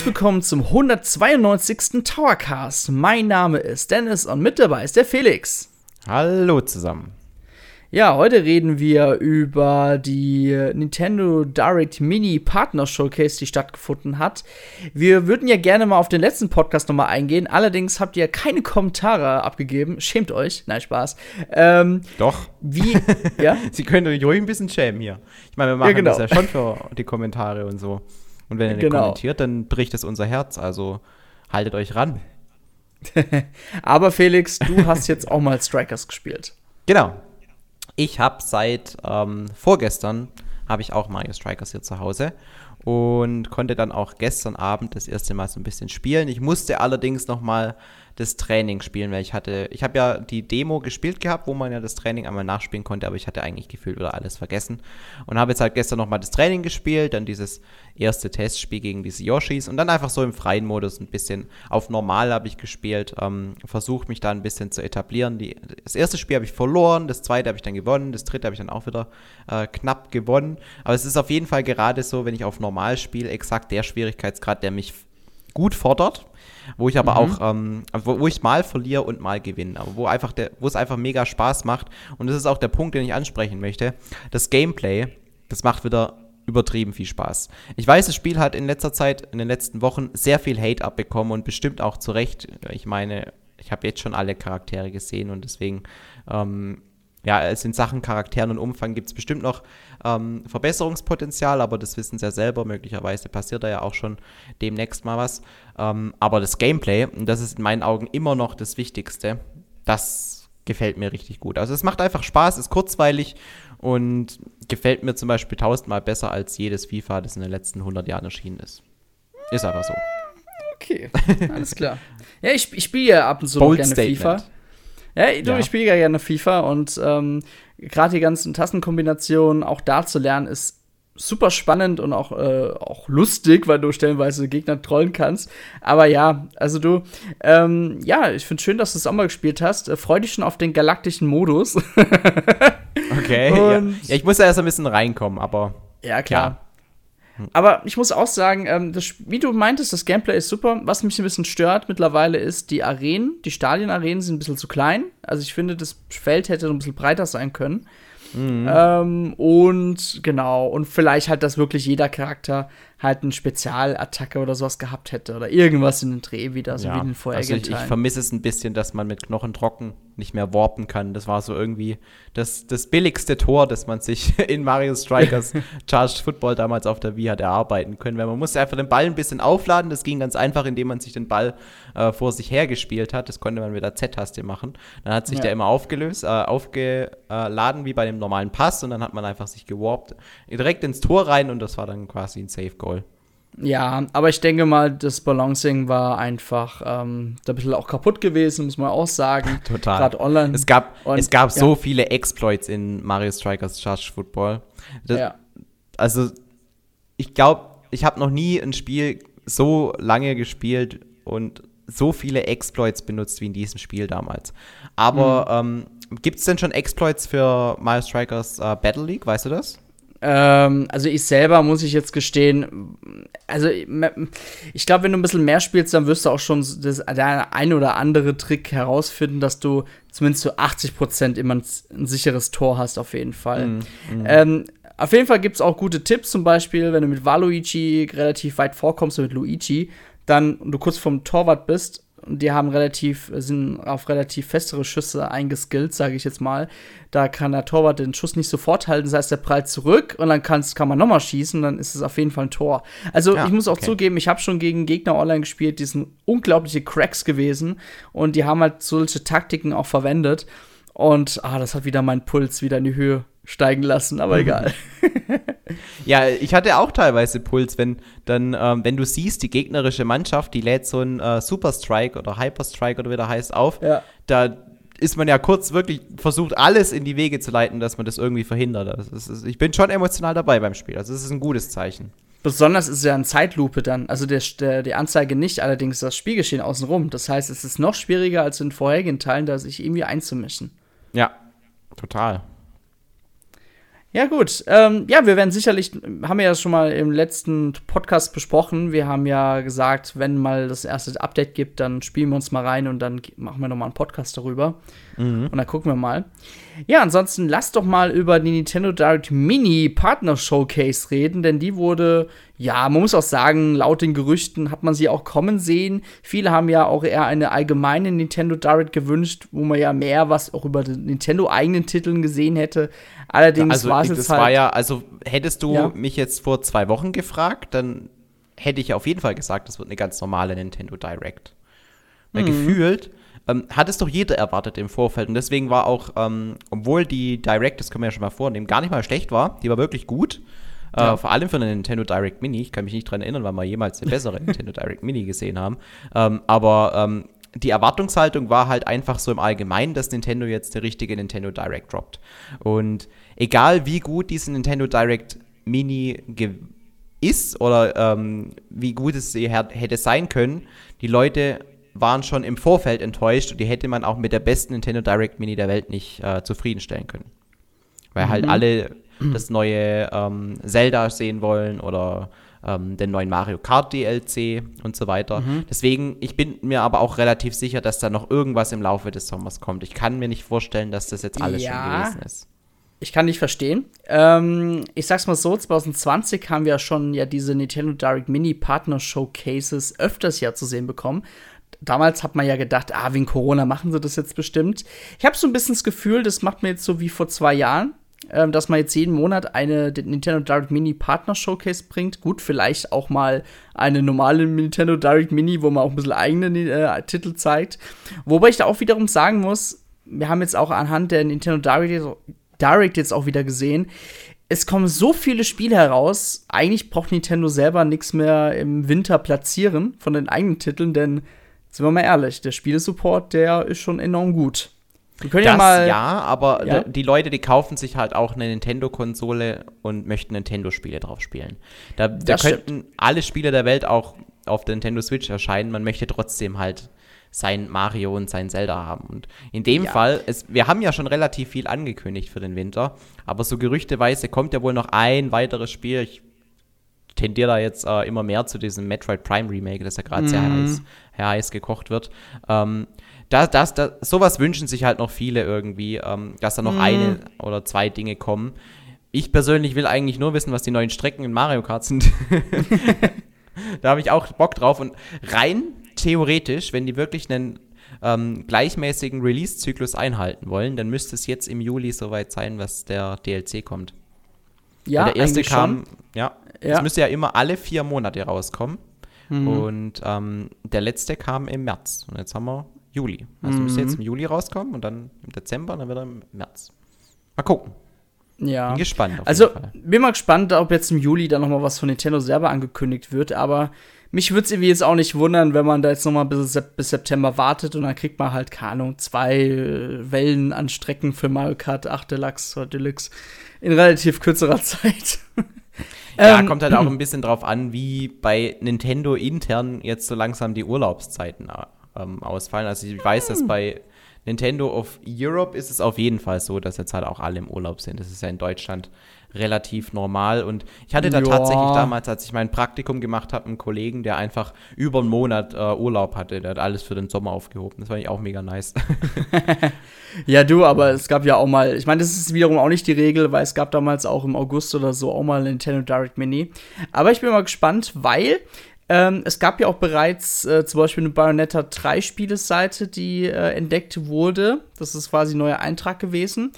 Herzlich willkommen zum 192. Towercast. Mein Name ist Dennis und mit dabei ist der Felix. Hallo zusammen. Ja, heute reden wir über die Nintendo Direct Mini Partner Showcase, die stattgefunden hat. Wir würden ja gerne mal auf den letzten Podcast nochmal eingehen. Allerdings habt ihr keine Kommentare abgegeben. Schämt euch. Nein, Spaß. Ähm, Doch. Wie, ja? Sie können euch ruhig ein bisschen schämen hier. Ich meine, wir machen ja, genau. das ja schon für die Kommentare und so. Und wenn ihr genau. kommentiert, dann bricht es unser Herz. Also haltet euch ran. Aber Felix, du hast jetzt auch mal Strikers gespielt. Genau. Ich habe seit ähm, vorgestern habe ich auch Mario Strikers hier zu Hause und konnte dann auch gestern Abend das erste Mal so ein bisschen spielen. Ich musste allerdings noch mal das Training spielen, weil ich hatte, ich habe ja die Demo gespielt gehabt, wo man ja das Training einmal nachspielen konnte, aber ich hatte eigentlich gefühlt wieder alles vergessen und habe jetzt halt gestern nochmal das Training gespielt, dann dieses erste Testspiel gegen diese Yoshis und dann einfach so im freien Modus ein bisschen auf normal habe ich gespielt, ähm, versucht mich da ein bisschen zu etablieren. Die, das erste Spiel habe ich verloren, das zweite habe ich dann gewonnen, das dritte habe ich dann auch wieder äh, knapp gewonnen, aber es ist auf jeden Fall gerade so, wenn ich auf normal spiele, exakt der Schwierigkeitsgrad, der mich gut fordert wo ich aber mhm. auch, ähm, wo, wo, ich mal verliere und mal gewinne, aber wo einfach der, wo es einfach mega Spaß macht. Und das ist auch der Punkt, den ich ansprechen möchte. Das Gameplay, das macht wieder übertrieben viel Spaß. Ich weiß, das Spiel hat in letzter Zeit, in den letzten Wochen sehr viel Hate abbekommen und bestimmt auch zu Recht. Ich meine, ich habe jetzt schon alle Charaktere gesehen und deswegen ähm, ja, es in Sachen Charakteren und Umfang gibt es bestimmt noch ähm, Verbesserungspotenzial, aber das wissen sie ja selber. Möglicherweise passiert da ja auch schon demnächst mal was. Ähm, aber das Gameplay, und das ist in meinen Augen immer noch das Wichtigste, das gefällt mir richtig gut. Also es macht einfach Spaß, ist kurzweilig und gefällt mir zum Beispiel tausendmal besser als jedes FIFA, das in den letzten 100 Jahren erschienen ist. Ist einfach so. Okay, alles klar. ja, ich, ich spiele ja ab und zu Bold gerne Statement. FIFA. Ja, du, ja. ich spiele ja gerne FIFA und ähm, gerade die ganzen Tastenkombinationen auch da zu lernen, ist super spannend und auch, äh, auch lustig, weil du stellenweise Gegner trollen kannst. Aber ja, also du, ähm, ja, ich finde schön, dass du es auch mal gespielt hast. Äh, freu dich schon auf den galaktischen Modus. okay. Ja. ja. ich muss ja erst ein bisschen reinkommen, aber. Ja, klar. Ja. Aber ich muss auch sagen, ähm, das, wie du meintest, das Gameplay ist super. Was mich ein bisschen stört mittlerweile ist, die Arenen, die Stadienarenen sind ein bisschen zu klein. Also ich finde, das Feld hätte ein bisschen breiter sein können. Mhm. Ähm, und genau, und vielleicht halt, dass wirklich jeder Charakter halt eine Spezialattacke oder sowas gehabt hätte oder irgendwas in den Dreh wieder, so ja. wie in den vorherigen also ich, ich vermisse es ein bisschen, dass man mit Knochen trocken nicht mehr warpen kann. Das war so irgendwie das, das billigste Tor, das man sich in Mario Strikers Charged Football damals auf der Wii hat erarbeiten können, weil man musste einfach den Ball ein bisschen aufladen. Das ging ganz einfach, indem man sich den Ball äh, vor sich hergespielt hat. Das konnte man mit der Z-Taste machen. Dann hat sich ja. der immer aufgelöst, äh, aufgeladen wie bei dem normalen Pass und dann hat man einfach sich gewarpt direkt ins Tor rein und das war dann quasi ein Safe Goal. Ja, aber ich denke mal, das Balancing war einfach ähm, ein bisschen auch kaputt gewesen, muss man auch sagen. Total. Gerade online. Es gab, und, es gab ja. so viele Exploits in Mario Strikers Charge Football. Das, ja. Also, ich glaube, ich habe noch nie ein Spiel so lange gespielt und so viele Exploits benutzt wie in diesem Spiel damals. Aber mhm. ähm, gibt es denn schon Exploits für Mario Strikers äh, Battle League? Weißt du das? Ähm, also ich selber muss ich jetzt gestehen, also ich glaube, wenn du ein bisschen mehr spielst, dann wirst du auch schon das, der ein oder andere Trick herausfinden, dass du zumindest zu 80 Prozent immer ein, ein, sicheres Tor hast, auf jeden Fall. Mm, mm. Ähm, auf jeden Fall gibt es auch gute Tipps, zum Beispiel, wenn du mit Waluigi relativ weit vorkommst oder mit Luigi, dann du kurz vom Torwart bist und die haben relativ, sind auf relativ festere Schüsse eingeskillt, sage ich jetzt mal. Da kann der Torwart den Schuss nicht sofort halten, das heißt, der prallt zurück und dann kann man nochmal schießen, dann ist es auf jeden Fall ein Tor. Also ja, ich muss auch okay. zugeben, ich habe schon gegen Gegner online gespielt, die sind unglaubliche Cracks gewesen und die haben halt solche Taktiken auch verwendet. Und ah, das hat wieder meinen Puls wieder in die Höhe steigen lassen, aber mhm. egal. ja, ich hatte auch teilweise Puls, wenn dann, ähm, wenn du siehst, die gegnerische Mannschaft, die lädt so ein äh, Super Strike oder Hyper Strike oder wie der heißt auf, ja. da ist man ja kurz wirklich versucht, alles in die Wege zu leiten, dass man das irgendwie verhindert. Das ist, ich bin schon emotional dabei beim Spiel. Also, das ist ein gutes Zeichen. Besonders ist es ja eine Zeitlupe dann. Also der, der, die Anzeige nicht, allerdings das Spielgeschehen außenrum. Das heißt, es ist noch schwieriger als in vorherigen Teilen, da sich irgendwie einzumischen. Ja, total. Ja, gut. Ähm, ja, wir werden sicherlich, haben wir ja schon mal im letzten Podcast besprochen. Wir haben ja gesagt, wenn mal das erste Update gibt, dann spielen wir uns mal rein und dann machen wir nochmal einen Podcast darüber. Mhm. Und dann gucken wir mal. Ja, ansonsten lasst doch mal über die Nintendo Direct Mini Partner Showcase reden, denn die wurde, ja, man muss auch sagen, laut den Gerüchten hat man sie auch kommen sehen. Viele haben ja auch eher eine allgemeine Nintendo Direct gewünscht, wo man ja mehr was auch über den Nintendo eigenen Titeln gesehen hätte. Allerdings also, war es jetzt halt. War ja, also hättest du ja. mich jetzt vor zwei Wochen gefragt, dann hätte ich auf jeden Fall gesagt, das wird eine ganz normale Nintendo Direct. Weil mhm. gefühlt ähm, hat es doch jeder erwartet im Vorfeld. Und deswegen war auch, ähm, obwohl die Direct, das können wir ja schon mal vornehmen, gar nicht mal schlecht war, die war wirklich gut. Äh, ja. Vor allem für eine Nintendo Direct Mini. Ich kann mich nicht daran erinnern, weil wir jemals eine bessere Nintendo Direct Mini gesehen haben. Ähm, aber ähm, die Erwartungshaltung war halt einfach so im Allgemeinen, dass Nintendo jetzt der richtige Nintendo Direct droppt. Und egal wie gut diese Nintendo Direct Mini ist oder ähm, wie gut es sie hätte sein können, die Leute waren schon im Vorfeld enttäuscht und die hätte man auch mit der besten Nintendo Direct Mini der Welt nicht äh, zufriedenstellen können. Weil halt mhm. halt alle das neue ähm, Zelda sehen wollen oder ähm, den neuen Mario Kart DLC und so weiter. Mhm. Deswegen, ich bin mir aber auch relativ sicher, dass da noch irgendwas im Laufe des Sommers kommt. Ich kann mir nicht vorstellen, dass das jetzt alles ja. schon gewesen ist. Ich kann nicht verstehen. Ähm, ich sag's mal so, 2020 haben wir schon ja diese Nintendo Direct Mini Partner Showcases öfters ja zu sehen bekommen. Damals hat man ja gedacht, ah, wegen Corona machen sie das jetzt bestimmt. Ich habe so ein bisschen das Gefühl, das macht man jetzt so wie vor zwei Jahren ähm, dass man jetzt jeden Monat eine Nintendo Direct Mini Partner Showcase bringt. Gut, vielleicht auch mal eine normale Nintendo Direct Mini, wo man auch ein bisschen eigene äh, Titel zeigt. Wobei ich da auch wiederum sagen muss, wir haben jetzt auch anhand der Nintendo Direct, Direct jetzt auch wieder gesehen, es kommen so viele Spiele heraus. Eigentlich braucht Nintendo selber nichts mehr im Winter platzieren von den eigenen Titeln, denn sind wir mal ehrlich, der Spielesupport, der ist schon enorm gut. Wir können das ja mal. Ja, aber ja? die Leute, die kaufen sich halt auch eine Nintendo-Konsole und möchten Nintendo-Spiele drauf spielen. Da, da könnten alle Spiele der Welt auch auf der Nintendo Switch erscheinen. Man möchte trotzdem halt sein Mario und sein Zelda haben. Und in dem ja. Fall, es, wir haben ja schon relativ viel angekündigt für den Winter, aber so gerüchteweise kommt ja wohl noch ein weiteres Spiel. Ich tendiere da jetzt äh, immer mehr zu diesem Metroid Prime Remake, das ja gerade mhm. sehr, heiß, sehr heiß gekocht wird. Ähm, das, das, das, sowas wünschen sich halt noch viele irgendwie, ähm, dass da noch mhm. eine oder zwei Dinge kommen. Ich persönlich will eigentlich nur wissen, was die neuen Strecken in Mario Kart sind. da habe ich auch Bock drauf. Und rein theoretisch, wenn die wirklich einen ähm, gleichmäßigen Release-Zyklus einhalten wollen, dann müsste es jetzt im Juli soweit sein, was der DLC kommt. Ja, der erste kam, schon. ja, es ja. müsste ja immer alle vier Monate rauskommen. Mhm. Und ähm, der letzte kam im März. Und jetzt haben wir Juli. Also mhm. müsste jetzt im Juli rauskommen und dann im Dezember und dann wieder im März. Mal gucken. Ja. Bin gespannt. also, bin mal gespannt, ob jetzt im Juli dann noch mal was von Nintendo selber angekündigt wird, aber mich würde es irgendwie jetzt auch nicht wundern, wenn man da jetzt noch mal bis, bis September wartet und dann kriegt man halt, keine Ahnung, zwei äh, Wellen an Strecken für Mario Kart 8 Deluxe oder Deluxe in relativ kürzerer Zeit. Ja, ähm, kommt halt auch ein bisschen drauf an, wie bei Nintendo intern jetzt so langsam die Urlaubszeiten ähm, ausfallen. Also ich weiß, dass hm. bei Nintendo of Europe ist es auf jeden Fall so, dass jetzt halt auch alle im Urlaub sind. Das ist ja in Deutschland relativ normal. Und ich hatte da ja. tatsächlich damals, als ich mein Praktikum gemacht habe, einen Kollegen, der einfach über einen Monat äh, Urlaub hatte. Der hat alles für den Sommer aufgehoben. Das fand ich auch mega nice. ja, du, aber es gab ja auch mal, ich meine, das ist wiederum auch nicht die Regel, weil es gab damals auch im August oder so auch mal Nintendo Direct Mini. Aber ich bin mal gespannt, weil ähm, es gab ja auch bereits äh, zum Beispiel eine Bayonetta 3 Spieleseite, die äh, entdeckt wurde. Das ist quasi ein neuer Eintrag gewesen.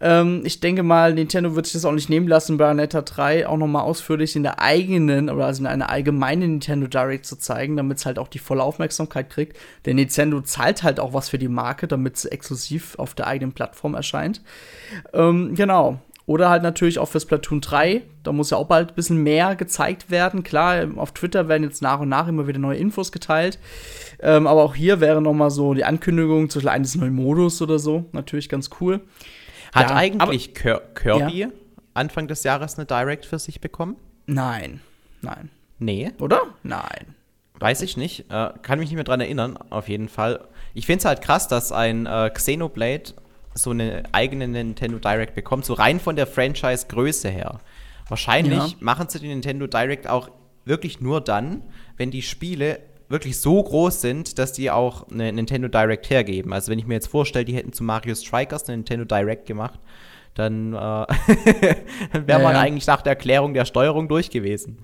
Ähm, ich denke mal, Nintendo wird sich das auch nicht nehmen lassen, Bayonetta 3 auch noch mal ausführlich in der eigenen oder also in einer allgemeinen Nintendo Direct zu zeigen, damit es halt auch die volle Aufmerksamkeit kriegt. Denn Nintendo zahlt halt auch was für die Marke, damit es exklusiv auf der eigenen Plattform erscheint. Ähm, genau. Oder halt natürlich auch für Splatoon 3. Da muss ja auch bald ein bisschen mehr gezeigt werden. Klar, auf Twitter werden jetzt nach und nach immer wieder neue Infos geteilt. Ähm, aber auch hier wäre noch mal so die Ankündigung zu eines neuen Modus oder so. Natürlich ganz cool. Hat ja, eigentlich aber, Kirby ja. Anfang des Jahres eine Direct für sich bekommen? Nein. Nein. Nee. Oder? Nein. Weiß ich nicht. Äh, kann mich nicht mehr dran erinnern, auf jeden Fall. Ich finde es halt krass, dass ein äh, Xenoblade so eine eigene Nintendo Direct bekommt, so rein von der Franchise-Größe her. Wahrscheinlich ja. machen sie die Nintendo Direct auch wirklich nur dann, wenn die Spiele wirklich so groß sind, dass die auch eine Nintendo Direct hergeben. Also wenn ich mir jetzt vorstelle, die hätten zu Mario Strikers eine Nintendo Direct gemacht, dann, äh, wäre man ja. eigentlich nach der Erklärung der Steuerung durch gewesen.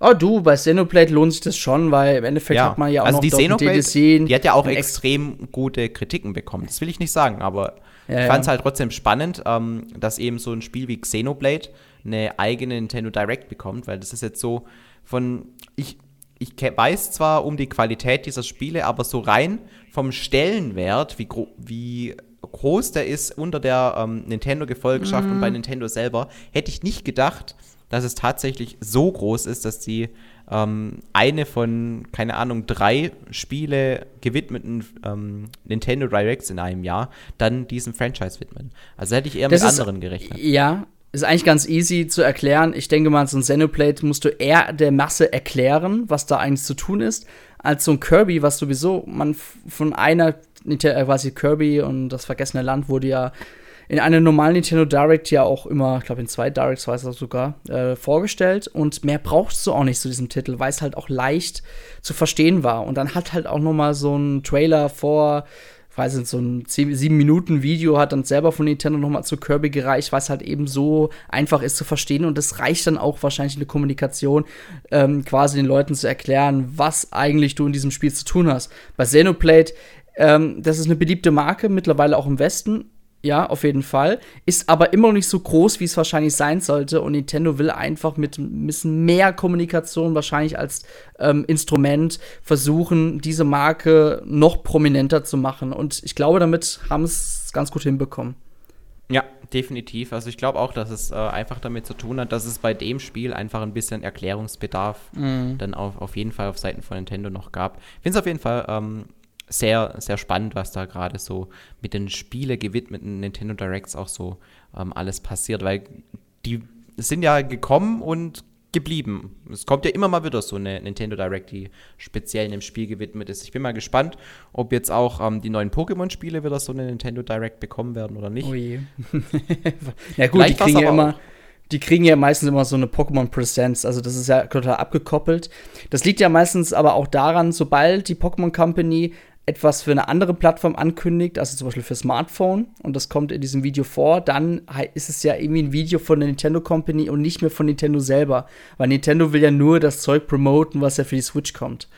Oh du, bei Xenoblade lohnt sich das schon, weil im Endeffekt ja. hat man ja auch also noch die Xenoblade, DLC. Die hat ja auch extrem gute Kritiken bekommen. Das will ich nicht sagen, aber ja, ich fand es halt trotzdem spannend, ähm, dass eben so ein Spiel wie Xenoblade eine eigene Nintendo Direct bekommt, weil das ist jetzt so von ich ich weiß zwar um die Qualität dieser Spiele, aber so rein vom Stellenwert, wie, gro wie groß der ist unter der ähm, Nintendo-Gefolgschaft mhm. und bei mhm. Nintendo selber, hätte ich nicht gedacht, dass es tatsächlich so groß ist, dass die ähm, eine von, keine Ahnung, drei Spiele gewidmeten ähm, Nintendo Directs in einem Jahr dann diesem Franchise widmen. Also hätte ich eher das mit ist, anderen gerechnet. Ja, ist eigentlich ganz easy zu erklären. Ich denke mal, so ein Xenoblade musst du eher der Masse erklären, was da eigentlich zu tun ist, als so ein Kirby, was sowieso man von einer, äh, quasi Kirby und das vergessene Land wurde ja in einer normalen Nintendo Direct ja auch immer, ich glaube in zwei Directs war es sogar, äh, vorgestellt. Und mehr brauchst du auch nicht zu diesem Titel, weil es halt auch leicht zu verstehen war. Und dann hat halt auch noch mal so ein Trailer vor, weiß nicht, so ein 7 Minuten Video hat dann selber von Nintendo noch mal zu Kirby gereicht, weil es halt eben so einfach ist zu verstehen. Und das reicht dann auch wahrscheinlich in der Kommunikation, ähm, quasi den Leuten zu erklären, was eigentlich du in diesem Spiel zu tun hast. Bei Xenoblade ähm, das ist eine beliebte Marke, mittlerweile auch im Westen ja, auf jeden Fall. Ist aber immer noch nicht so groß, wie es wahrscheinlich sein sollte. Und Nintendo will einfach mit ein bisschen mehr Kommunikation wahrscheinlich als ähm, Instrument versuchen, diese Marke noch prominenter zu machen. Und ich glaube, damit haben es ganz gut hinbekommen. Ja, definitiv. Also ich glaube auch, dass es äh, einfach damit zu tun hat, dass es bei dem Spiel einfach ein bisschen Erklärungsbedarf mhm. dann auf, auf jeden Fall auf Seiten von Nintendo noch gab. Ich finde es auf jeden Fall ähm, sehr, sehr spannend, was da gerade so mit den Spiele gewidmeten Nintendo Directs auch so ähm, alles passiert, weil die sind ja gekommen und geblieben. Es kommt ja immer mal wieder so eine Nintendo Direct, die speziell einem Spiel gewidmet ist. Ich bin mal gespannt, ob jetzt auch ähm, die neuen Pokémon-Spiele wieder so eine Nintendo Direct bekommen werden oder nicht. Oh je. ja gut, Vielleicht die kriegen ja immer die kriegen ja meistens immer so eine Pokémon Presents, also das ist ja total abgekoppelt. Das liegt ja meistens aber auch daran, sobald die Pokémon Company etwas für eine andere Plattform ankündigt, also zum Beispiel für Smartphone, und das kommt in diesem Video vor, dann ist es ja irgendwie ein Video von der Nintendo Company und nicht mehr von Nintendo selber. Weil Nintendo will ja nur das Zeug promoten, was ja für die Switch kommt.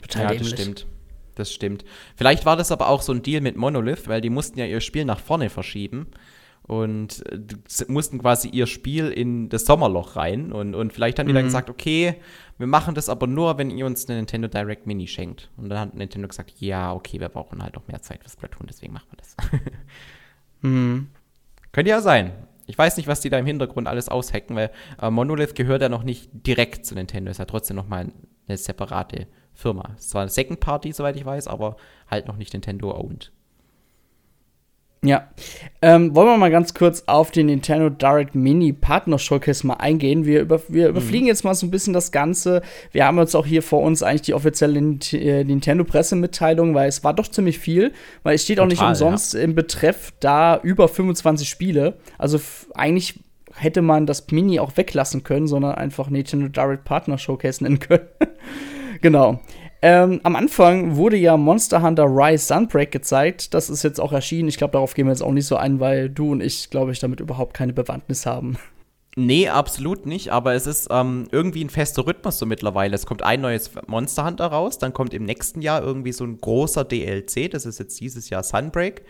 Total ja, dämlich. das stimmt. Das stimmt. Vielleicht war das aber auch so ein Deal mit Monolith, weil die mussten ja ihr Spiel nach vorne verschieben und äh, mussten quasi ihr Spiel in das Sommerloch rein. Und, und vielleicht haben die dann mhm. gesagt, okay, wir machen das aber nur, wenn ihr uns eine Nintendo Direct Mini schenkt. Und dann hat Nintendo gesagt, ja, okay, wir brauchen halt noch mehr Zeit für Splatoon, deswegen machen wir das. mhm. Könnte ja sein. Ich weiß nicht, was die da im Hintergrund alles aushacken, weil äh, Monolith gehört ja noch nicht direkt zu Nintendo. Ist ja trotzdem noch mal eine separate Firma. Es ist zwar eine Second Party, soweit ich weiß, aber halt noch nicht Nintendo owned. Ja. Ähm, wollen wir mal ganz kurz auf den Nintendo Direct Mini Partner Showcase mal eingehen. Wir, über, wir mhm. überfliegen jetzt mal so ein bisschen das Ganze. Wir haben jetzt auch hier vor uns eigentlich die offizielle äh, Nintendo Pressemitteilung, weil es war doch ziemlich viel, weil es steht Total, auch nicht umsonst ja. im Betreff da über 25 Spiele. Also eigentlich hätte man das Mini auch weglassen können, sondern einfach Nintendo Direct Partner Showcase nennen können. genau. Ähm, am Anfang wurde ja Monster Hunter Rise Sunbreak gezeigt. Das ist jetzt auch erschienen. Ich glaube, darauf gehen wir jetzt auch nicht so ein, weil du und ich, glaube ich, damit überhaupt keine Bewandtnis haben. Nee, absolut nicht, aber es ist ähm, irgendwie ein fester Rhythmus so mittlerweile. Es kommt ein neues Monster Hunter raus, dann kommt im nächsten Jahr irgendwie so ein großer DLC, das ist jetzt dieses Jahr Sunbreak.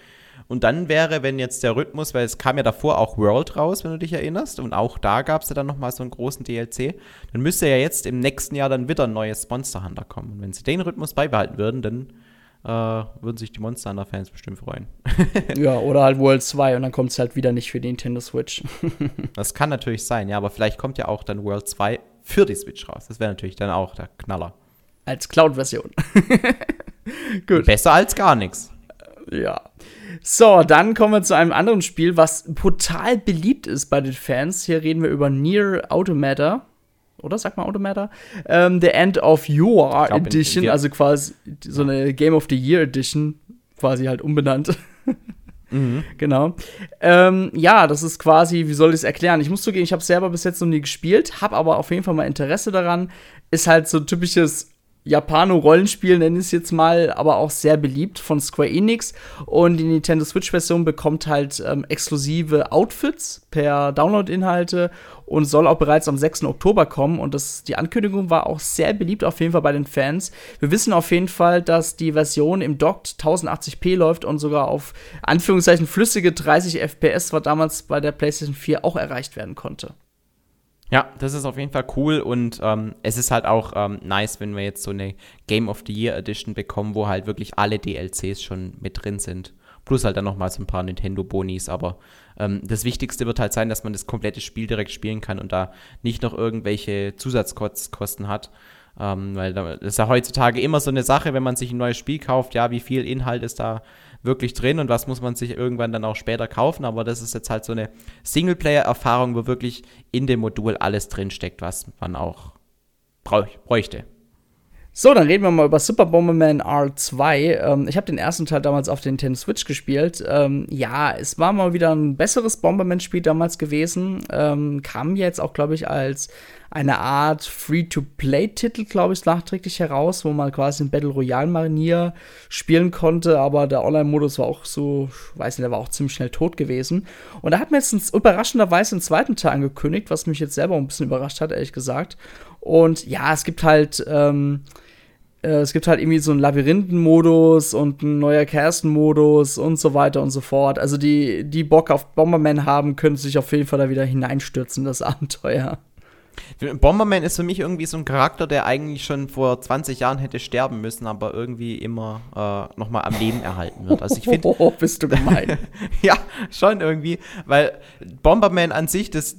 Und dann wäre, wenn jetzt der Rhythmus, weil es kam ja davor auch World raus, wenn du dich erinnerst, und auch da gab es ja dann nochmal so einen großen DLC, dann müsste ja jetzt im nächsten Jahr dann wieder ein neues Monster Hunter kommen. Und wenn sie den Rhythmus beibehalten würden, dann äh, würden sich die Monster Hunter-Fans bestimmt freuen. ja, oder halt World 2 und dann kommt es halt wieder nicht für die Nintendo Switch. das kann natürlich sein, ja, aber vielleicht kommt ja auch dann World 2 für die Switch raus. Das wäre natürlich dann auch der Knaller. Als Cloud-Version. Besser als gar nichts. Ja. So, dann kommen wir zu einem anderen Spiel, was total beliebt ist bei den Fans. Hier reden wir über Nier Automata. Oder sagt man Automata? Ähm, The End of Your Edition, also quasi so eine Game of the Year Edition, quasi halt umbenannt. Mhm. Genau. Ähm, ja, das ist quasi, wie soll ich es erklären? Ich muss zugeben, ich habe selber bis jetzt noch nie gespielt, habe aber auf jeden Fall mal Interesse daran. Ist halt so typisches Japano-Rollenspiel, nenne ich es jetzt mal, aber auch sehr beliebt von Square Enix. Und die Nintendo Switch-Version bekommt halt ähm, exklusive Outfits per Download-Inhalte und soll auch bereits am 6. Oktober kommen. Und das, die Ankündigung war auch sehr beliebt auf jeden Fall bei den Fans. Wir wissen auf jeden Fall, dass die Version im Docked 1080p läuft und sogar auf Anführungszeichen flüssige 30 FPS, was damals bei der PlayStation 4 auch erreicht werden konnte. Ja, das ist auf jeden Fall cool und ähm, es ist halt auch ähm, nice, wenn wir jetzt so eine Game of the Year Edition bekommen, wo halt wirklich alle DLCs schon mit drin sind. Plus halt dann nochmal so ein paar Nintendo-Bonis, aber ähm, das Wichtigste wird halt sein, dass man das komplette Spiel direkt spielen kann und da nicht noch irgendwelche Zusatzkosten hat. Ähm, weil das ist ja heutzutage immer so eine Sache, wenn man sich ein neues Spiel kauft, ja, wie viel Inhalt ist da wirklich drin und was muss man sich irgendwann dann auch später kaufen. Aber das ist jetzt halt so eine Singleplayer-Erfahrung, wo wirklich in dem Modul alles drinsteckt, was man auch bräuchte. So, dann reden wir mal über Super Bomberman R2. Ähm, ich habe den ersten Teil damals auf den Nintendo Switch gespielt. Ähm, ja, es war mal wieder ein besseres Bomberman-Spiel damals gewesen. Ähm, kam jetzt auch, glaube ich, als eine Art Free-to-Play-Titel, glaube ich, nachträglich heraus, wo man quasi in Battle Royale-Manier spielen konnte, aber der Online-Modus war auch so, ich weiß nicht, der war auch ziemlich schnell tot gewesen. Und da hat mir jetzt überraschenderweise einen zweiten Teil angekündigt, was mich jetzt selber ein bisschen überrascht hat, ehrlich gesagt. Und ja, es gibt halt, ähm, äh, es gibt halt irgendwie so einen Labyrinthenmodus und ein neuer Kerstenmodus und so weiter und so fort. Also die, die Bock auf Bomberman haben, können sich auf jeden Fall da wieder hineinstürzen, das Abenteuer. Bomberman ist für mich irgendwie so ein Charakter, der eigentlich schon vor 20 Jahren hätte sterben müssen, aber irgendwie immer äh, nochmal am Leben erhalten wird. Also ich finde. Oh, bist du gemein. ja, schon irgendwie, weil Bomberman an sich, das,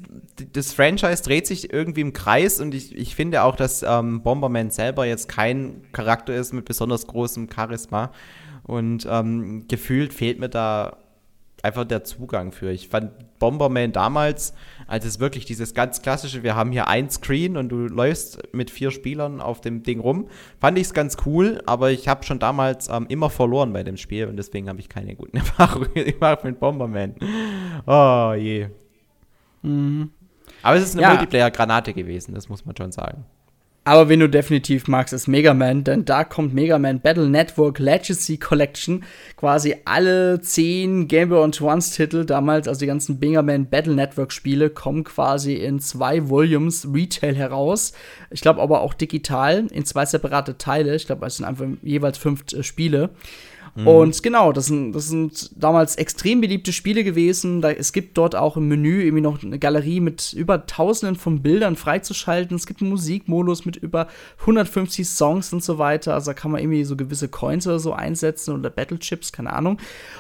das Franchise dreht sich irgendwie im Kreis und ich, ich finde auch, dass ähm, Bomberman selber jetzt kein Charakter ist mit besonders großem Charisma. Und ähm, gefühlt fehlt mir da einfach der Zugang für. Ich fand Bomberman damals, als es wirklich dieses ganz klassische, wir haben hier ein Screen und du läufst mit vier Spielern auf dem Ding rum, fand ich es ganz cool, aber ich habe schon damals ähm, immer verloren bei dem Spiel und deswegen habe ich keine guten Erfahrungen gemacht mit Bomberman. Oh je. Mhm. Aber es ist eine ja. Multiplayer-Granate gewesen, das muss man schon sagen. Aber wen du definitiv magst, ist Mega Man, denn da kommt Mega Man Battle Network Legacy Collection. Quasi alle zehn Game Boy Advance Titel damals, also die ganzen Mega Man Battle Network Spiele, kommen quasi in zwei Volumes Retail heraus. Ich glaube aber auch digital in zwei separate Teile. Ich glaube, es sind einfach jeweils fünf äh, Spiele. Mhm. Und genau, das sind, das sind damals extrem beliebte Spiele gewesen. Da, es gibt dort auch im Menü irgendwie noch eine Galerie mit über tausenden von Bildern freizuschalten. Es gibt einen Musikmodus mit über 150 Songs und so weiter. Also da kann man irgendwie so gewisse Coins oder so einsetzen oder Battle Chips, keine Ahnung.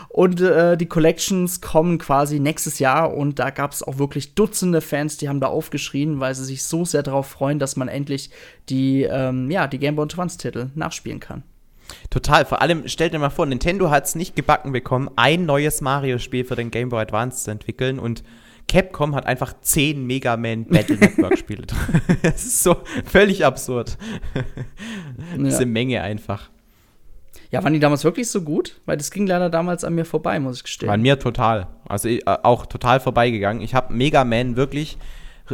Und äh, die Collections kommen quasi nächstes Jahr und da gab es auch wirklich Dutzende Fans, die haben da aufgeschrien, weil sie sich so sehr darauf freuen, dass man endlich die, ähm, ja, die Game Boy Advance Titel nachspielen kann. Total. Vor allem, stellt dir mal vor, Nintendo hat es nicht gebacken bekommen, ein neues Mario-Spiel für den Game Boy Advance zu entwickeln und Capcom hat einfach zehn Mega Man Battle Network Spiele drin. das ist so völlig absurd. Diese ja. Menge einfach. Ja, waren die damals wirklich so gut? Weil das ging leider damals an mir vorbei, muss ich gestehen. An mir total. Also äh, auch total vorbeigegangen. Ich habe Mega Man wirklich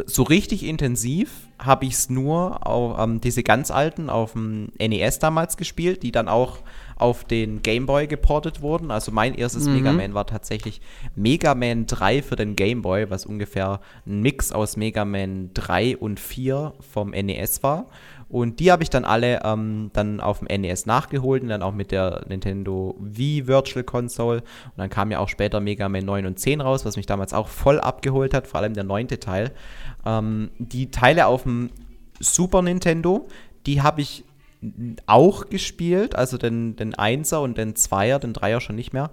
so richtig intensiv habe ich es nur auf ähm, diese ganz alten auf dem NES damals gespielt, die dann auch auf den Game Boy geportet wurden. Also mein erstes mhm. Mega Man war tatsächlich Mega Man 3 für den Game Boy, was ungefähr ein Mix aus Mega Man 3 und 4 vom NES war. Und die habe ich dann alle ähm, dann auf dem NES nachgeholt und dann auch mit der Nintendo Wii Virtual Console. Und dann kam ja auch später Mega Man 9 und 10 raus, was mich damals auch voll abgeholt hat, vor allem der neunte Teil. Ähm, die Teile auf dem Super Nintendo, die habe ich auch gespielt, also den, den Einser und den Zweier, den Dreier schon nicht mehr.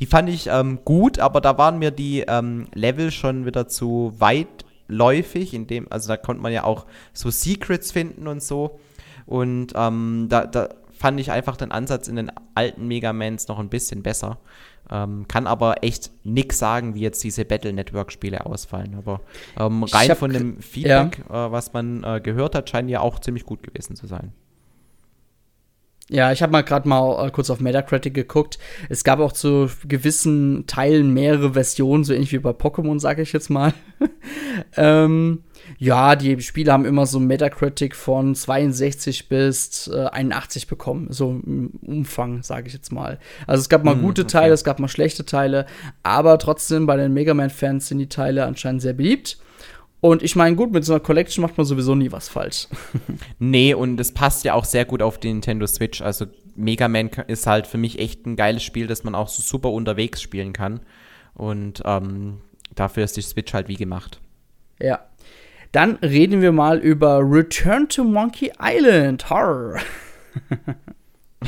Die fand ich ähm, gut, aber da waren mir die ähm, Level schon wieder zu weit läufig, in dem, also da konnte man ja auch so Secrets finden und so. Und ähm, da, da fand ich einfach den Ansatz in den alten Megamans noch ein bisschen besser. Ähm, kann aber echt nix sagen, wie jetzt diese Battle Network-Spiele ausfallen. Aber ähm, rein hab, von dem Feedback, ja. äh, was man äh, gehört hat, scheinen ja auch ziemlich gut gewesen zu sein. Ja, ich habe mal gerade mal äh, kurz auf Metacritic geguckt. Es gab auch zu gewissen Teilen mehrere Versionen, so ähnlich wie bei Pokémon, sage ich jetzt mal. ähm, ja, die Spiele haben immer so Metacritic von 62 bis äh, 81 bekommen, so im Umfang, sage ich jetzt mal. Also es gab mal mm, gute okay. Teile, es gab mal schlechte Teile, aber trotzdem bei den Mega Man-Fans sind die Teile anscheinend sehr beliebt. Und ich meine, gut, mit so einer Collection macht man sowieso nie was falsch. nee, und es passt ja auch sehr gut auf die Nintendo Switch. Also Mega Man ist halt für mich echt ein geiles Spiel, das man auch so super unterwegs spielen kann. Und ähm, dafür ist die Switch halt wie gemacht. Ja. Dann reden wir mal über Return to Monkey Island. Horror.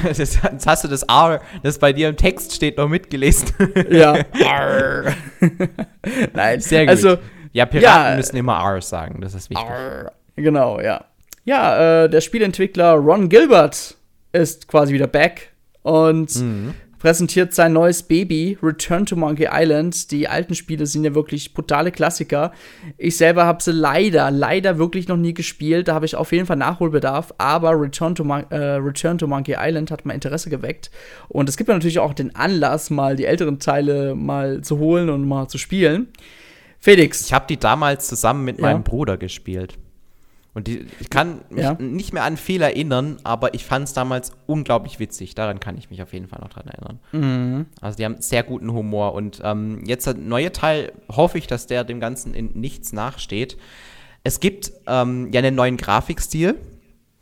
Jetzt hast du das R, das bei dir im Text steht, noch mitgelesen. ja. Nein, sehr gut. Also, ja, Piraten ja, müssen immer R sagen, das ist wichtig. R, genau, ja. Ja, äh, der Spielentwickler Ron Gilbert ist quasi wieder back und mhm. präsentiert sein neues Baby, Return to Monkey Island. Die alten Spiele sind ja wirklich brutale Klassiker. Ich selber habe sie leider, leider wirklich noch nie gespielt. Da habe ich auf jeden Fall Nachholbedarf. Aber Return to, Mon äh, Return to Monkey Island hat mein Interesse geweckt. Und es gibt natürlich auch den Anlass, mal die älteren Teile mal zu holen und mal zu spielen. Felix. Ich habe die damals zusammen mit ja. meinem Bruder gespielt. Und die, ich kann mich ja. nicht mehr an viel erinnern, aber ich fand es damals unglaublich witzig. Daran kann ich mich auf jeden Fall noch dran erinnern. Mhm. Also die haben sehr guten Humor. Und ähm, jetzt der neue Teil, hoffe ich, dass der dem Ganzen in nichts nachsteht. Es gibt ähm, ja einen neuen Grafikstil.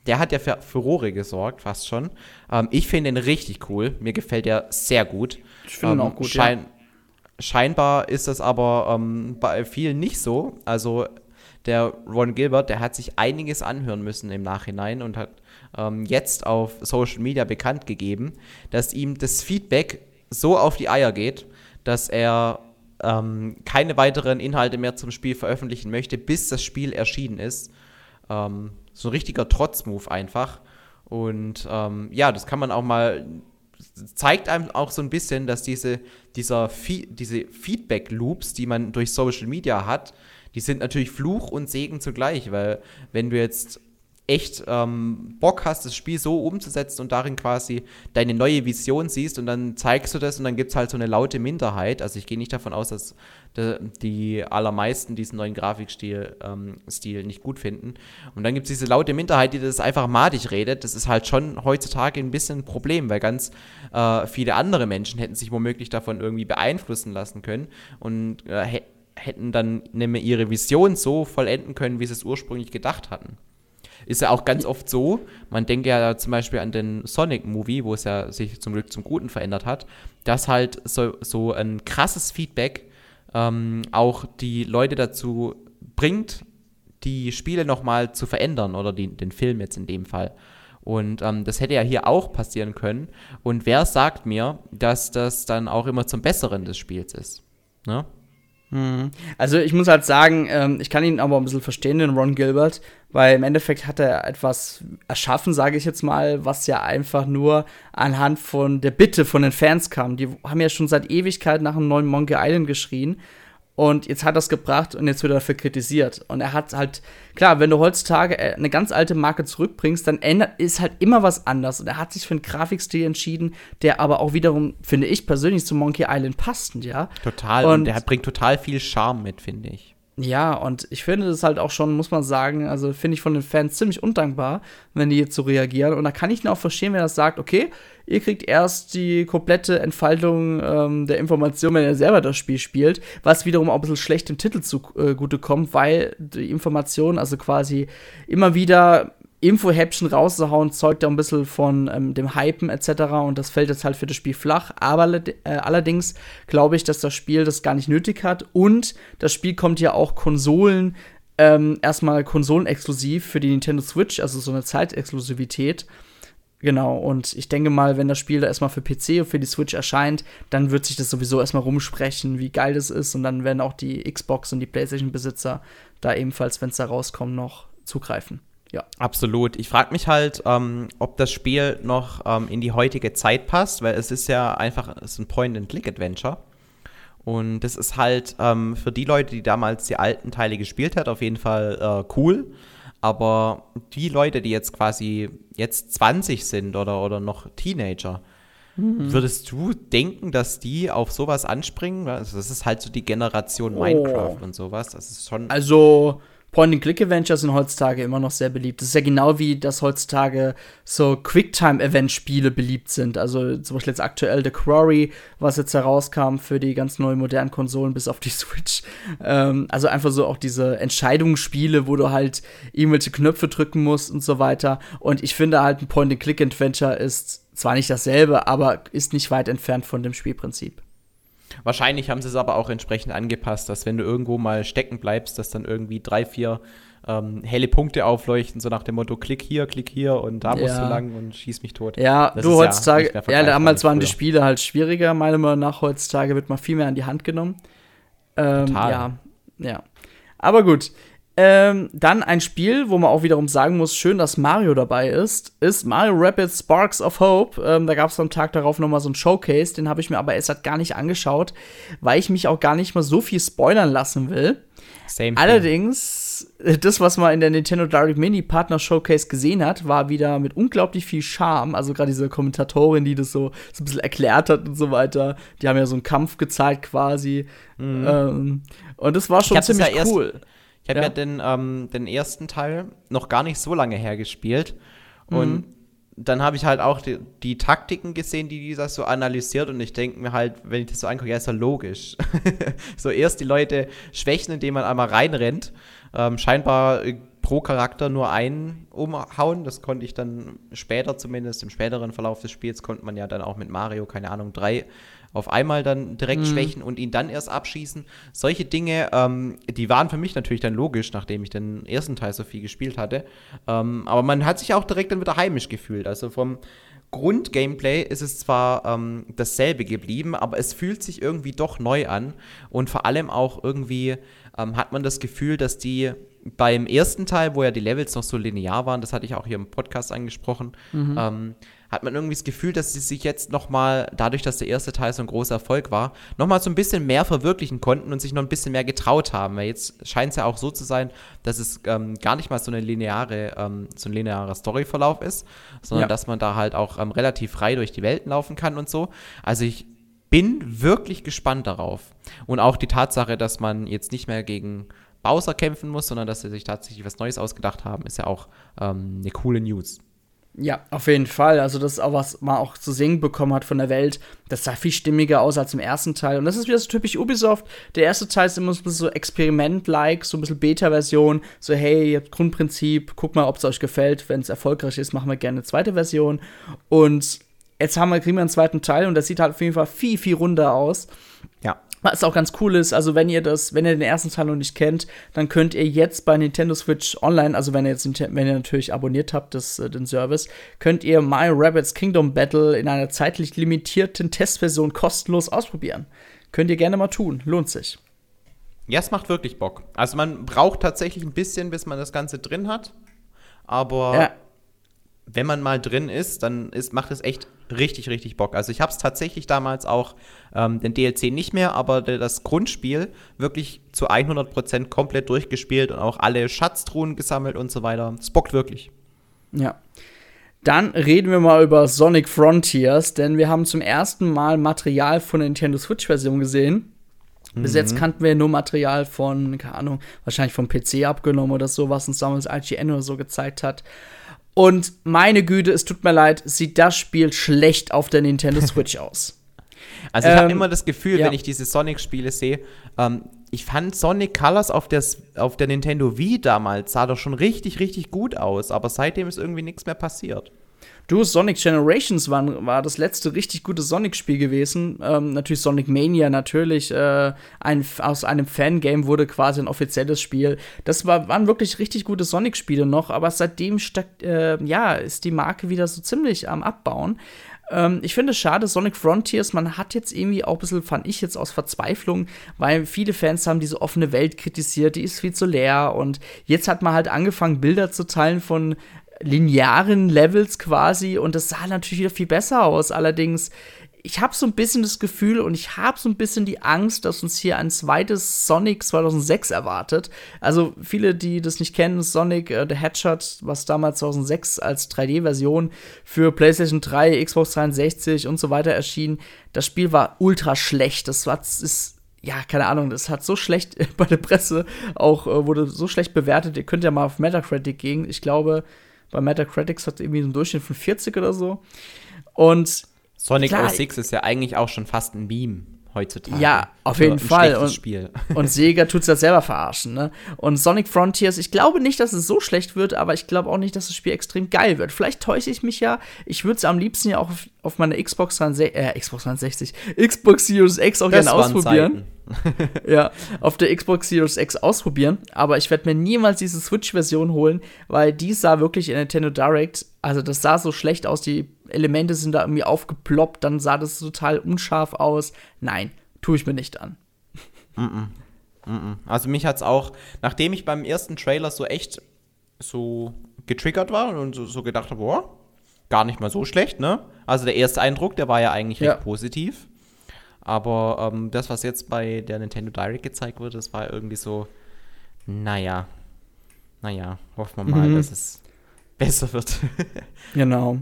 Der hat ja für Furore gesorgt, fast schon. Ähm, ich finde ihn richtig cool. Mir gefällt er sehr gut. Ich finde ihn ähm, auch gut, schein ja. Scheinbar ist das aber ähm, bei vielen nicht so. Also der Ron Gilbert, der hat sich einiges anhören müssen im Nachhinein und hat ähm, jetzt auf Social Media bekannt gegeben, dass ihm das Feedback so auf die Eier geht, dass er ähm, keine weiteren Inhalte mehr zum Spiel veröffentlichen möchte, bis das Spiel erschienen ist. Ähm, so ein richtiger Trotzmove einfach. Und ähm, ja, das kann man auch mal zeigt einem auch so ein bisschen, dass diese, dieser diese Feedback-Loops, die man durch Social Media hat, die sind natürlich Fluch und Segen zugleich, weil wenn du jetzt echt ähm, Bock hast, das Spiel so umzusetzen und darin quasi deine neue Vision siehst und dann zeigst du das und dann gibt es halt so eine laute Minderheit. Also ich gehe nicht davon aus, dass die allermeisten diesen neuen Grafikstil ähm, Stil nicht gut finden. Und dann gibt es diese laute Minderheit, die das einfach madig redet. Das ist halt schon heutzutage ein bisschen ein Problem, weil ganz äh, viele andere Menschen hätten sich womöglich davon irgendwie beeinflussen lassen können und äh, hätten dann nämlich ihre Vision so vollenden können, wie sie es ursprünglich gedacht hatten. Ist ja auch ganz oft so, man denkt ja zum Beispiel an den Sonic-Movie, wo es ja sich zum Glück zum Guten verändert hat, dass halt so, so ein krasses Feedback ähm, auch die Leute dazu bringt, die Spiele nochmal zu verändern oder die, den Film jetzt in dem Fall. Und ähm, das hätte ja hier auch passieren können. Und wer sagt mir, dass das dann auch immer zum Besseren des Spiels ist? Ne? Mhm. Also ich muss halt sagen, ähm, ich kann ihn aber ein bisschen verstehen, den Ron Gilbert, weil im Endeffekt hat er etwas erschaffen, sage ich jetzt mal, was ja einfach nur anhand von der Bitte von den Fans kam. Die haben ja schon seit Ewigkeit nach einem neuen Monkey Island geschrien und jetzt hat er es gebracht und jetzt wird er dafür kritisiert. Und er hat halt, klar, wenn du heutzutage äh, eine ganz alte Marke zurückbringst, dann ändert, ist halt immer was anders. Und er hat sich für einen Grafikstil entschieden, der aber auch wiederum, finde ich persönlich, zu Monkey Island passt, ja. Total. Und, und der bringt total viel Charme mit, finde ich. Ja, und ich finde das halt auch schon, muss man sagen, also finde ich von den Fans ziemlich undankbar, wenn die jetzt so reagieren. Und da kann ich ihn auch verstehen, wenn er sagt, okay, ihr kriegt erst die komplette Entfaltung ähm, der Information, wenn ihr selber das Spiel spielt, was wiederum auch ein bisschen schlecht dem Titel zugute äh, kommt, weil die Information, also quasi immer wieder Info-Häppchen rauszuhauen, zeugt ja ein bisschen von ähm, dem Hypen etc. Und das fällt jetzt halt für das Spiel flach. Aber äh, allerdings glaube ich, dass das Spiel das gar nicht nötig hat. Und das Spiel kommt ja auch Konsolen, ähm, erstmal konsolenexklusiv für die Nintendo Switch, also so eine Zeitexklusivität. Genau, und ich denke mal, wenn das Spiel da erstmal für PC und für die Switch erscheint, dann wird sich das sowieso erstmal rumsprechen, wie geil das ist. Und dann werden auch die Xbox und die PlayStation-Besitzer da ebenfalls, wenn es da rauskommt, noch zugreifen. Ja. Absolut. Ich frage mich halt, ähm, ob das Spiel noch ähm, in die heutige Zeit passt, weil es ist ja einfach es ist ein Point-and-Click-Adventure. Und das ist halt ähm, für die Leute, die damals die alten Teile gespielt hat, auf jeden Fall äh, cool. Aber die Leute, die jetzt quasi jetzt 20 sind oder, oder noch Teenager, mhm. würdest du denken, dass die auf sowas anspringen? Also das ist halt so die Generation oh. Minecraft und sowas. Das ist schon. Also Point-and-Click-Adventures sind heutzutage immer noch sehr beliebt. Das ist ja genau wie, dass heutzutage so Quicktime-Event-Spiele beliebt sind. Also zum Beispiel jetzt aktuell The Quarry, was jetzt herauskam für die ganz neuen modernen Konsolen bis auf die Switch. Ähm, also einfach so auch diese Entscheidungsspiele, wo du halt irgendwelche Knöpfe drücken musst und so weiter. Und ich finde halt, ein Point-and-Click-Adventure ist zwar nicht dasselbe, aber ist nicht weit entfernt von dem Spielprinzip. Wahrscheinlich haben sie es aber auch entsprechend angepasst, dass wenn du irgendwo mal stecken bleibst, dass dann irgendwie drei, vier ähm, helle Punkte aufleuchten, so nach dem Motto, klick hier, klick hier und da musst ja. du lang und schieß mich tot. Ja, das du heutzutage, ja, ja damals waren die Spiele halt schwieriger, meiner Meinung nach. Heutzutage wird man viel mehr an die Hand genommen. Ähm, Total. Ja, ja. Aber gut, ähm, dann ein Spiel, wo man auch wiederum sagen muss, schön, dass Mario dabei ist, ist Mario Rapids Sparks of Hope. Ähm, da gab es am Tag darauf noch mal so ein Showcase, den habe ich mir aber erst halt gar nicht angeschaut, weil ich mich auch gar nicht mal so viel spoilern lassen will. Same Allerdings, thing. das, was man in der Nintendo Direct Mini Partner Showcase gesehen hat, war wieder mit unglaublich viel Charme. Also gerade diese Kommentatorin, die das so, so ein bisschen erklärt hat und so weiter. Die haben ja so einen Kampf gezeigt quasi. Mhm. Ähm, und das war schon ziemlich cool. Erst ich habe ja. ja, den, ähm, den ersten Teil noch gar nicht so lange her gespielt. Und mhm. dann habe ich halt auch die, die, Taktiken gesehen, die dieser so analysiert. Und ich denke mir halt, wenn ich das so angucke, ja, ist ja logisch. so erst die Leute schwächen, indem man einmal reinrennt. Ähm, scheinbar äh, pro Charakter nur einen umhauen. Das konnte ich dann später zumindest, im späteren Verlauf des Spiels, konnte man ja dann auch mit Mario, keine Ahnung, drei auf einmal dann direkt mhm. schwächen und ihn dann erst abschießen. Solche Dinge, ähm, die waren für mich natürlich dann logisch, nachdem ich den ersten Teil so viel gespielt hatte. Ähm, aber man hat sich auch direkt dann wieder heimisch gefühlt. Also vom Grundgameplay ist es zwar ähm, dasselbe geblieben, aber es fühlt sich irgendwie doch neu an. Und vor allem auch irgendwie ähm, hat man das Gefühl, dass die beim ersten Teil, wo ja die Levels noch so linear waren, das hatte ich auch hier im Podcast angesprochen, mhm. Hat man irgendwie das Gefühl, dass sie sich jetzt noch mal, dadurch, dass der erste Teil so ein großer Erfolg war, noch mal so ein bisschen mehr verwirklichen konnten und sich noch ein bisschen mehr getraut haben. Weil jetzt scheint es ja auch so zu sein, dass es ähm, gar nicht mal so eine lineare, ähm, so ein linearer Storyverlauf ist, sondern ja. dass man da halt auch ähm, relativ frei durch die Welten laufen kann und so. Also ich bin wirklich gespannt darauf. Und auch die Tatsache, dass man jetzt nicht mehr gegen Bowser kämpfen muss, sondern dass sie sich tatsächlich was Neues ausgedacht haben, ist ja auch ähm, eine coole News. Ja, auf jeden Fall. Also, das ist auch was man auch zu singen bekommen hat von der Welt. Das sah viel stimmiger aus als im ersten Teil. Und das ist wieder so typisch Ubisoft. Der erste Teil ist immer so ein bisschen so Experiment-like, so ein bisschen Beta-Version. So, hey, ihr habt Grundprinzip, guck mal, ob es euch gefällt. Wenn es erfolgreich ist, machen wir gerne eine zweite Version. Und jetzt haben wir, kriegen wir einen zweiten Teil und das sieht halt auf jeden Fall viel, viel runder aus. Ja. Was auch ganz cool ist, also wenn ihr das, wenn ihr den ersten Teil noch nicht kennt, dann könnt ihr jetzt bei Nintendo Switch Online, also wenn ihr jetzt, wenn ihr natürlich abonniert habt, das, äh, den Service, könnt ihr My Rabbits Kingdom Battle in einer zeitlich limitierten Testversion kostenlos ausprobieren. Könnt ihr gerne mal tun, lohnt sich. Ja, es macht wirklich Bock. Also man braucht tatsächlich ein bisschen, bis man das Ganze drin hat, aber ja wenn man mal drin ist, dann ist, macht es echt richtig, richtig Bock. Also ich habe es tatsächlich damals auch, ähm, den DLC nicht mehr, aber das Grundspiel wirklich zu 100% komplett durchgespielt und auch alle Schatztruhen gesammelt und so weiter. Es bockt wirklich. Ja. Dann reden wir mal über Sonic Frontiers, denn wir haben zum ersten Mal Material von der Nintendo Switch-Version gesehen. Bis mhm. jetzt kannten wir nur Material von, keine Ahnung, wahrscheinlich vom PC abgenommen oder so, was uns damals IGN oder so gezeigt hat. Und meine Güte, es tut mir leid, sieht das Spiel schlecht auf der Nintendo Switch aus. Also ich ähm, habe immer das Gefühl, ja. wenn ich diese Sonic-Spiele sehe, ähm, ich fand Sonic Colors auf der, auf der Nintendo Wii damals sah doch schon richtig, richtig gut aus, aber seitdem ist irgendwie nichts mehr passiert. Du, Sonic Generations war, war das letzte richtig gute Sonic-Spiel gewesen. Ähm, natürlich Sonic Mania, natürlich. Äh, ein, aus einem Fangame wurde quasi ein offizielles Spiel. Das war, waren wirklich richtig gute Sonic-Spiele noch, aber seitdem äh, ja, ist die Marke wieder so ziemlich am Abbauen. Ähm, ich finde es schade, Sonic Frontiers, man hat jetzt irgendwie auch ein bisschen, fand ich jetzt aus Verzweiflung, weil viele Fans haben diese offene Welt kritisiert, die ist viel zu leer und jetzt hat man halt angefangen, Bilder zu teilen von linearen Levels quasi und das sah natürlich wieder viel besser aus. Allerdings ich habe so ein bisschen das Gefühl und ich habe so ein bisschen die Angst, dass uns hier ein zweites Sonic 2006 erwartet. Also viele, die das nicht kennen, Sonic äh, the Hedgehog, was damals 2006 als 3D-Version für PlayStation 3, Xbox 360 und so weiter erschien. Das Spiel war ultra schlecht. Das war, ist ja, keine Ahnung, das hat so schlecht bei der Presse auch, äh, wurde so schlecht bewertet. Ihr könnt ja mal auf Metacritic gehen. Ich glaube, bei Metacritic hat irgendwie so einen Durchschnitt von 40 oder so. Und Sonic klar, 06 ist ja eigentlich auch schon fast ein Meme heutzutage. Ja, auf jeden Fall. Und, Spiel. und Sega tut es ja selber verarschen. Ne? Und Sonic Frontiers, ich glaube nicht, dass es so schlecht wird, aber ich glaube auch nicht, dass das Spiel extrem geil wird. Vielleicht täusche ich mich ja. Ich würde es am liebsten ja auch auf, auf meiner Xbox 360, äh, Xbox 360, Xbox Series X auch gerne ausprobieren. ja, auf der Xbox Series X ausprobieren. Aber ich werde mir niemals diese Switch-Version holen, weil die sah wirklich in Nintendo Direct, also das sah so schlecht aus, die Elemente sind da irgendwie aufgeploppt, dann sah das total unscharf aus. Nein, tue ich mir nicht an. Mm -mm. Mm also mich hat es auch, nachdem ich beim ersten Trailer so echt so getriggert war und so, so gedacht habe, boah, gar nicht mal so schlecht, ne? Also der erste Eindruck, der war ja eigentlich ja. recht positiv. Aber ähm, das, was jetzt bei der Nintendo Direct gezeigt wurde, das war irgendwie so, naja, naja, hoffen wir mal, mhm. dass es besser wird. genau.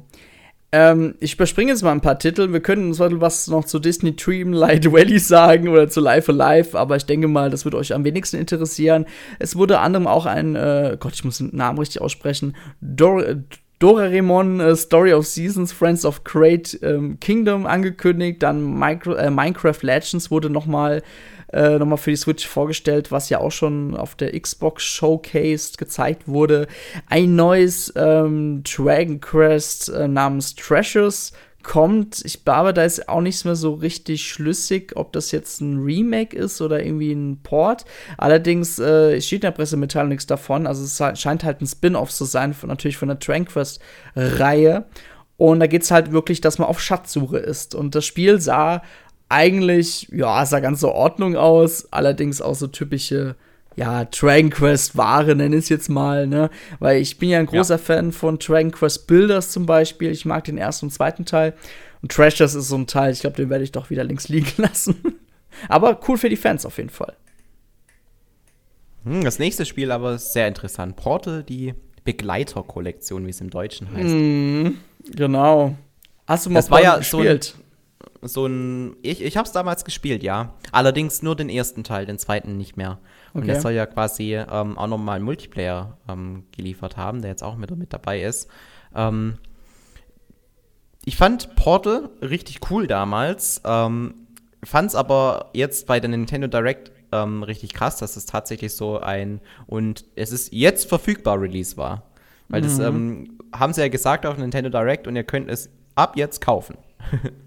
Ähm, ich überspringe jetzt mal ein paar Titel. Wir können uns was noch zu Disney Dreamlight Valley sagen oder zu Life Alive, aber ich denke mal, das wird euch am wenigsten interessieren. Es wurde anderem auch ein, äh, Gott, ich muss den Namen richtig aussprechen, Dor Doraemon uh, Story of Seasons, Friends of Great ähm, Kingdom angekündigt. Dann Micro äh, Minecraft Legends wurde noch mal äh, nochmal für die Switch vorgestellt, was ja auch schon auf der Xbox Showcase gezeigt wurde. Ein neues ähm, Dragon Quest äh, namens Treasures kommt. Ich glaube, da ist auch nichts mehr so richtig schlüssig, ob das jetzt ein Remake ist oder irgendwie ein Port. Allerdings äh, steht in der Pressemitteilung nichts davon. Also es scheint halt ein Spin-off zu sein, von, natürlich von der Dragon Quest-Reihe. Und da geht es halt wirklich, dass man auf Schatzsuche ist. Und das Spiel sah eigentlich, ja, sah ganz so Ordnung aus, allerdings auch so typische, ja, Dragon Quest Ware, nenne ich es jetzt mal, ne? Weil ich bin ja ein großer ja. Fan von Dragon Quest Builders zum Beispiel. Ich mag den ersten und zweiten Teil. Und Treasures ist so ein Teil, ich glaube, den werde ich doch wieder links liegen lassen. aber cool für die Fans auf jeden Fall. Hm, das nächste Spiel aber ist sehr interessant. Portal, die Begleiterkollektion, wie es im Deutschen heißt. Mm, genau. Hast du mal das war ja gespielt? So so ein. Ich, ich habe es damals gespielt, ja. Allerdings nur den ersten Teil, den zweiten nicht mehr. Okay. Und der soll ja quasi ähm, auch nochmal Multiplayer ähm, geliefert haben, der jetzt auch mit, mit dabei ist. Ähm, ich fand Portal richtig cool damals. Ähm, fand es aber jetzt bei der Nintendo Direct ähm, richtig krass, dass es tatsächlich so ein und es ist jetzt verfügbar Release war. Weil mhm. das ähm, haben sie ja gesagt auf Nintendo Direct und ihr könnt es ab jetzt kaufen.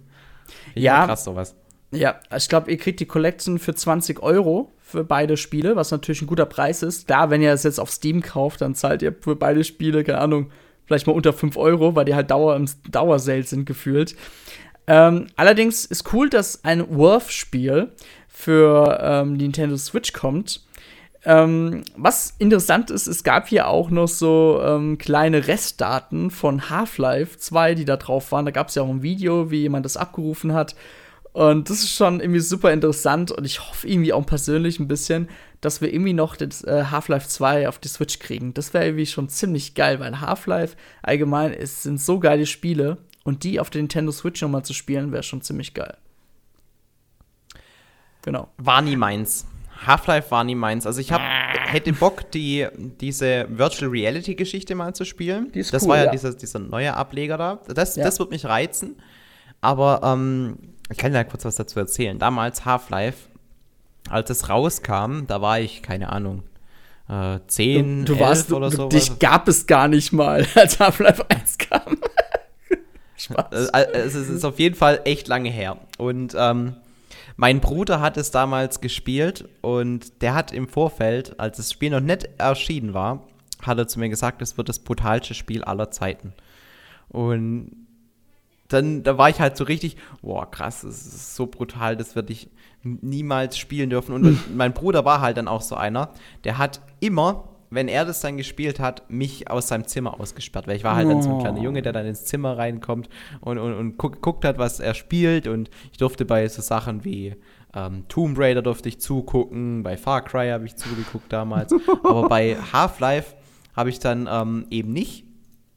ja, krass sowas. Ja, ich glaube, ihr kriegt die Collection für 20 Euro für beide Spiele, was natürlich ein guter Preis ist. Da, wenn ihr es jetzt auf Steam kauft, dann zahlt ihr für beide Spiele, keine Ahnung, vielleicht mal unter 5 Euro, weil die halt Dauer im Dauersale sind gefühlt. Ähm, allerdings ist cool, dass ein Worth-Spiel für ähm, Nintendo Switch kommt. Ähm, was interessant ist, es gab hier auch noch so ähm, kleine Restdaten von Half-Life 2, die da drauf waren. Da gab es ja auch ein Video, wie jemand das abgerufen hat. Und das ist schon irgendwie super interessant und ich hoffe irgendwie auch persönlich ein bisschen, dass wir irgendwie noch das äh, Half-Life 2 auf die Switch kriegen. Das wäre irgendwie schon ziemlich geil, weil Half-Life allgemein ist, sind so geile Spiele und die auf der Nintendo Switch nochmal zu spielen, wäre schon ziemlich geil. Genau. War nie meins. Half-Life war nie meins. Also ich hab, hätte Bock, die, diese Virtual Reality Geschichte mal zu spielen. Die ist das cool, war ja, ja. Dieser, dieser neue Ableger da. Das, ja. das wird mich reizen. Aber ähm, ich kann ja kurz was dazu erzählen. Damals Half-Life, als es rauskam, da war ich, keine Ahnung, äh, 10, du, du warst, oder so. Dich gab es gar nicht mal, als Half-Life 1 kam. Spaß. Äh, äh, es ist auf jeden Fall echt lange her. Und ähm, mein Bruder hat es damals gespielt und der hat im Vorfeld, als das Spiel noch nicht erschienen war, hat er zu mir gesagt, es wird das brutalste Spiel aller Zeiten. Und dann, da war ich halt so richtig, boah, krass, das ist so brutal, das werde ich niemals spielen dürfen. Und mein Bruder war halt dann auch so einer, der hat immer wenn er das dann gespielt hat, mich aus seinem Zimmer ausgesperrt, weil ich war halt oh. dann so ein kleiner Junge, der dann ins Zimmer reinkommt und, und, und guck, guckt hat, was er spielt und ich durfte bei so Sachen wie ähm, Tomb Raider durfte ich zugucken, bei Far Cry habe ich zugeguckt damals, aber bei Half-Life habe ich dann ähm, eben nicht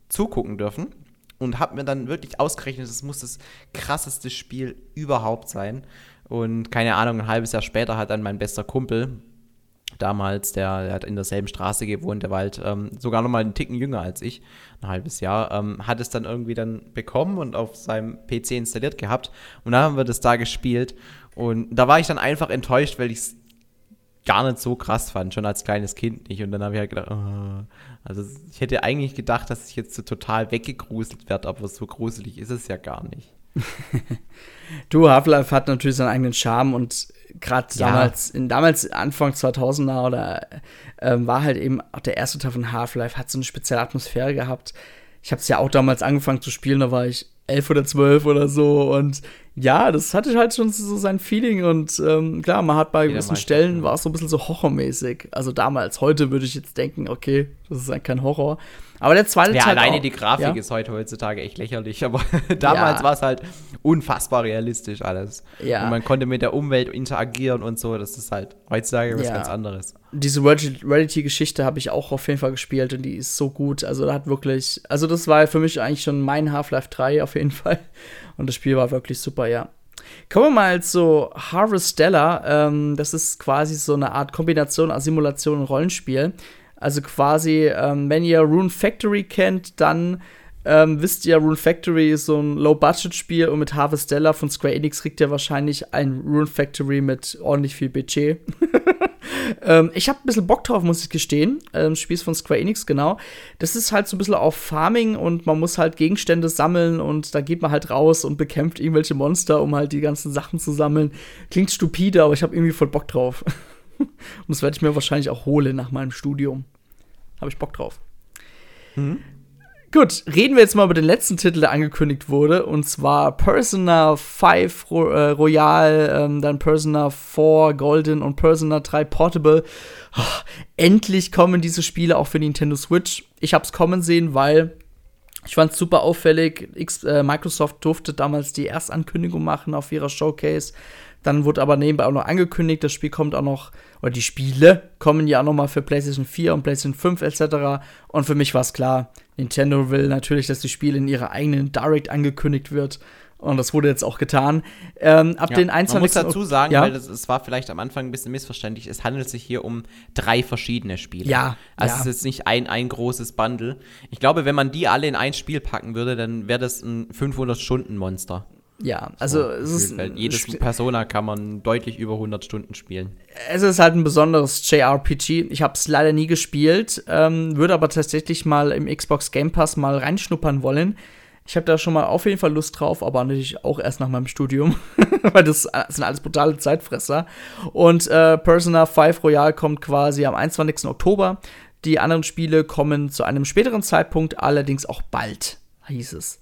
zugucken dürfen und habe mir dann wirklich ausgerechnet, es muss das krasseste Spiel überhaupt sein. Und keine Ahnung, ein halbes Jahr später hat dann mein bester Kumpel, damals, der, der hat in derselben Straße gewohnt, der war halt ähm, sogar noch mal einen Ticken jünger als ich, ein halbes Jahr, ähm, hat es dann irgendwie dann bekommen und auf seinem PC installiert gehabt. Und dann haben wir das da gespielt. Und da war ich dann einfach enttäuscht, weil ich es gar nicht so krass fand, schon als kleines Kind nicht. Und dann habe ich halt gedacht, oh. also ich hätte eigentlich gedacht, dass ich jetzt so total weggegruselt werde, aber so gruselig ist es ja gar nicht. du, Half-Life hat natürlich seinen eigenen Charme und gerade ja. damals, in damals Anfang 2000er oder ähm, war halt eben auch der erste Teil von Half-Life, hat so eine spezielle Atmosphäre gehabt. Ich habe es ja auch damals angefangen zu spielen, da war ich elf oder zwölf oder so und ja, das hatte halt schon so sein Feeling und ähm, klar, man hat bei gewissen Stellen war es so ein bisschen so horrormäßig. Also damals, heute würde ich jetzt denken, okay, das ist halt kein Horror. Aber der zweite ja, Teil. alleine auch, die Grafik ja? ist heute heutzutage echt lächerlich, aber damals ja. war es halt unfassbar realistisch alles. Ja. Und man konnte mit der Umwelt interagieren und so. Das ist halt heutzutage was ganz anderes. Diese Reality-Geschichte habe ich auch auf jeden Fall gespielt und die ist so gut. Also da hat wirklich, also das war für mich eigentlich schon mein Half-Life 3 auf jeden Fall. Und das Spiel war wirklich super, ja. Kommen wir mal zu Harvestella. Ähm, das ist quasi so eine Art Kombination aus Simulation und Rollenspiel. Also quasi, ähm, wenn ihr Rune Factory kennt, dann ähm, wisst ihr, Rune Factory ist so ein Low-Budget-Spiel und mit Harvestella von Square Enix kriegt ihr wahrscheinlich ein Rune Factory mit ordentlich viel Budget. ähm, ich habe ein bisschen Bock drauf, muss ich gestehen. Ähm, Spiel ist von Square Enix, genau. Das ist halt so ein bisschen auf Farming und man muss halt Gegenstände sammeln und da geht man halt raus und bekämpft irgendwelche Monster, um halt die ganzen Sachen zu sammeln. Klingt stupide, aber ich habe irgendwie voll Bock drauf. Und das werde ich mir wahrscheinlich auch holen nach meinem Studium. Habe ich Bock drauf. Mhm. Gut, reden wir jetzt mal über den letzten Titel, der angekündigt wurde, und zwar Persona 5 Ro äh, Royal, ähm, dann Persona 4 Golden und Persona 3 Portable. Oh, endlich kommen diese Spiele auch für Nintendo Switch. Ich habe es kommen sehen, weil ich fand es super auffällig. X, äh, Microsoft durfte damals die Erstankündigung machen auf ihrer Showcase. Dann wurde aber nebenbei auch noch angekündigt, das Spiel kommt auch noch, oder die Spiele kommen ja auch noch mal für PlayStation 4 und PlayStation 5 etc. Und für mich war es klar, Nintendo will natürlich, dass die Spiele in ihrer eigenen Direct angekündigt wird. Und das wurde jetzt auch getan. Ähm, ab ja, den 21. Man muss dazu sagen, ja? weil es war vielleicht am Anfang ein bisschen missverständlich, es handelt sich hier um drei verschiedene Spiele. Ja. Also ja. es ist jetzt nicht ein, ein großes Bundle. Ich glaube, wenn man die alle in ein Spiel packen würde, dann wäre das ein 500-Stunden-Monster. Ja, also so, es ist. Jedes Persona kann man deutlich über 100 Stunden spielen. Es ist halt ein besonderes JRPG. Ich habe es leider nie gespielt, ähm, würde aber tatsächlich mal im Xbox Game Pass mal reinschnuppern wollen. Ich habe da schon mal auf jeden Fall Lust drauf, aber natürlich auch erst nach meinem Studium, weil das, sind alles brutale Zeitfresser. Und äh, Persona 5 Royal kommt quasi am 21. Oktober. Die anderen Spiele kommen zu einem späteren Zeitpunkt, allerdings auch bald, hieß es.